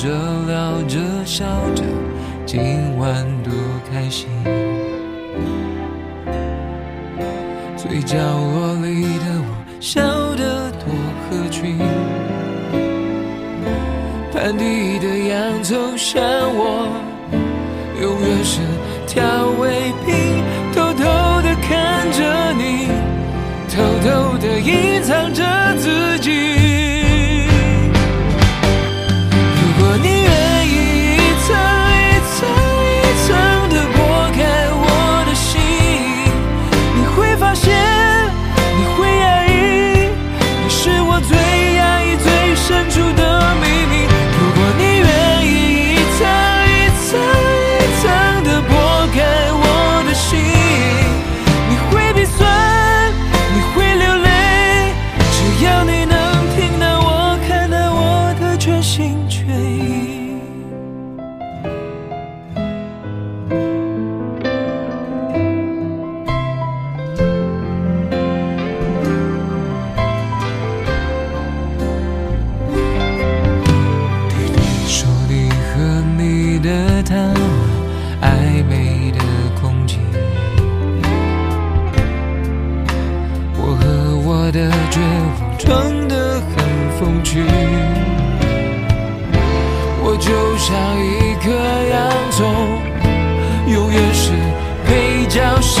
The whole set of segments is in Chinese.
着聊着笑着，今晚多开心。最角落里的我笑得多合群，盘底的洋葱像我，永远是调味品，偷偷的看着你，偷偷的隐藏着自己。绝望装得很风趣。我就像一颗洋葱，永远是配角戏。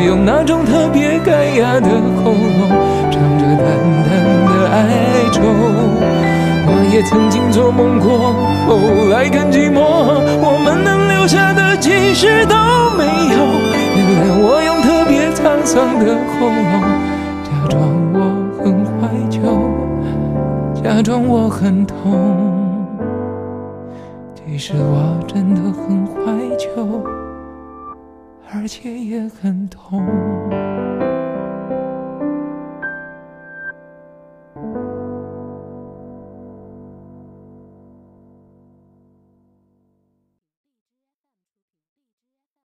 用那种特别干哑的喉咙，唱着淡淡的哀愁。我也曾经做梦过，后来更寂寞，我们能留下的其实都没有。原谅我用特别沧桑的喉咙，假装我很怀旧，假装我很痛。其实我真的很怀旧，而且也很痛。